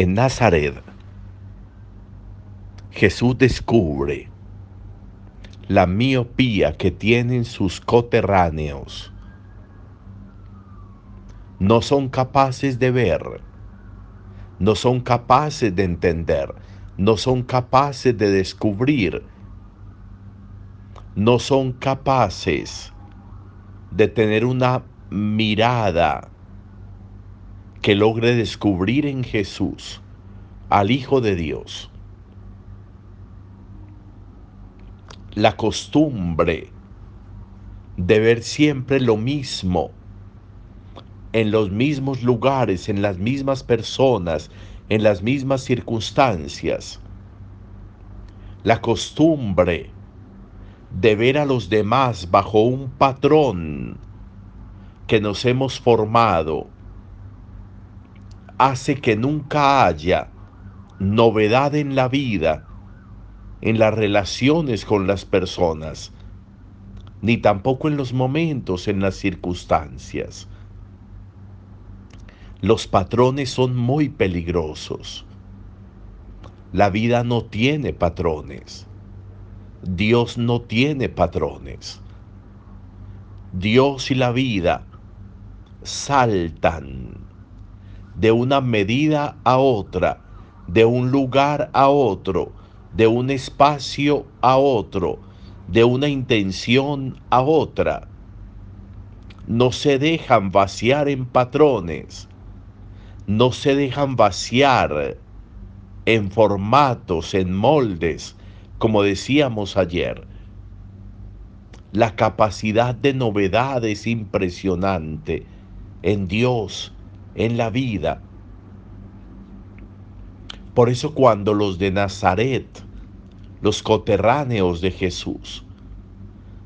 En Nazaret, Jesús descubre la miopía que tienen sus coterráneos. No son capaces de ver, no son capaces de entender, no son capaces de descubrir, no son capaces de tener una mirada que logre descubrir en Jesús al Hijo de Dios. La costumbre de ver siempre lo mismo, en los mismos lugares, en las mismas personas, en las mismas circunstancias. La costumbre de ver a los demás bajo un patrón que nos hemos formado hace que nunca haya novedad en la vida, en las relaciones con las personas, ni tampoco en los momentos, en las circunstancias. Los patrones son muy peligrosos. La vida no tiene patrones. Dios no tiene patrones. Dios y la vida saltan de una medida a otra, de un lugar a otro, de un espacio a otro, de una intención a otra. No se dejan vaciar en patrones, no se dejan vaciar en formatos, en moldes, como decíamos ayer. La capacidad de novedad es impresionante en Dios en la vida. Por eso cuando los de Nazaret, los coterráneos de Jesús,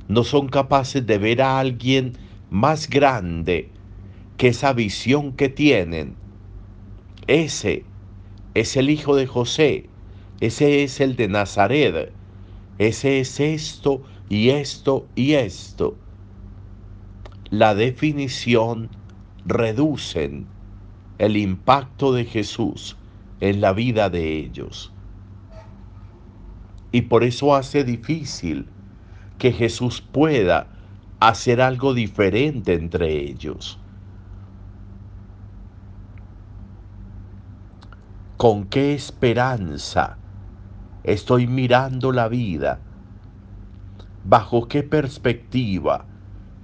no son capaces de ver a alguien más grande que esa visión que tienen, ese es el hijo de José, ese es el de Nazaret, ese es esto y esto y esto. La definición reducen el impacto de Jesús en la vida de ellos. Y por eso hace difícil que Jesús pueda hacer algo diferente entre ellos. ¿Con qué esperanza estoy mirando la vida? ¿Bajo qué perspectiva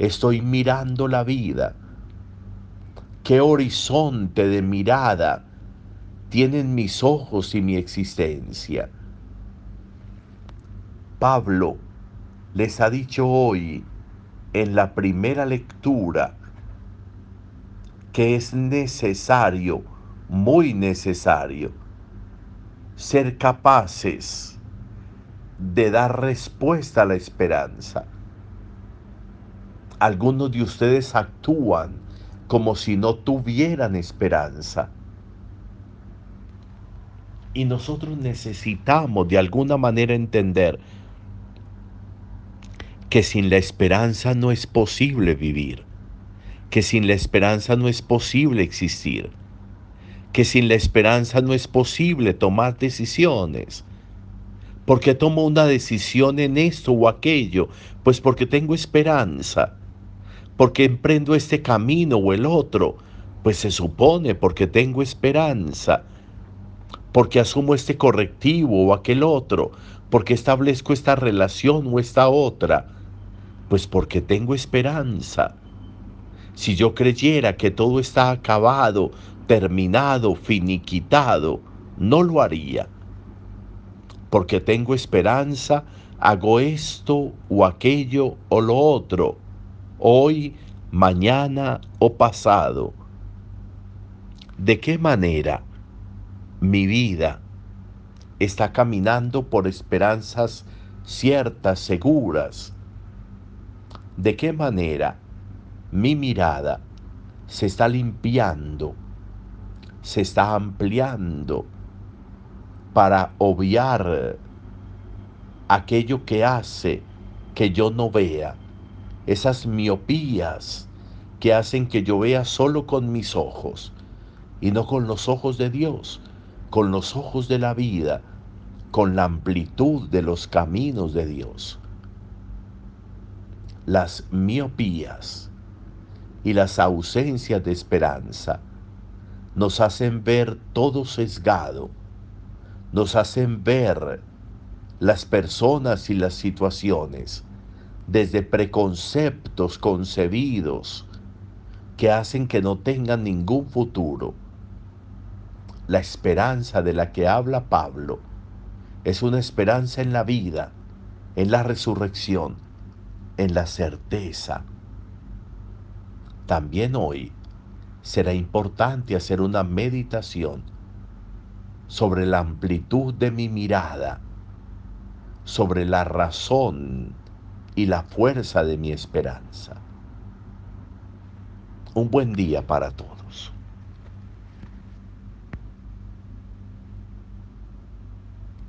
estoy mirando la vida? Qué horizonte de mirada tienen mis ojos y mi existencia. Pablo les ha dicho hoy en la primera lectura que es necesario, muy necesario, ser capaces de dar respuesta a la esperanza. Algunos de ustedes actúan como si no tuvieran esperanza. Y nosotros necesitamos de alguna manera entender que sin la esperanza no es posible vivir, que sin la esperanza no es posible existir, que sin la esperanza no es posible tomar decisiones. porque tomo una decisión en esto o aquello? Pues porque tengo esperanza porque emprendo este camino o el otro? Pues se supone porque tengo esperanza, porque asumo este correctivo o aquel otro, porque establezco esta relación o esta otra, pues porque tengo esperanza. Si yo creyera que todo está acabado, terminado, finiquitado, no lo haría. Porque tengo esperanza, hago esto o aquello o lo otro hoy, mañana o pasado. ¿De qué manera mi vida está caminando por esperanzas ciertas, seguras? ¿De qué manera mi mirada se está limpiando, se está ampliando para obviar aquello que hace que yo no vea? Esas miopías que hacen que yo vea solo con mis ojos y no con los ojos de Dios, con los ojos de la vida, con la amplitud de los caminos de Dios. Las miopías y las ausencias de esperanza nos hacen ver todo sesgado, nos hacen ver las personas y las situaciones desde preconceptos concebidos que hacen que no tengan ningún futuro. La esperanza de la que habla Pablo es una esperanza en la vida, en la resurrección, en la certeza. También hoy será importante hacer una meditación sobre la amplitud de mi mirada, sobre la razón y la fuerza de mi esperanza. Un buen día para todos.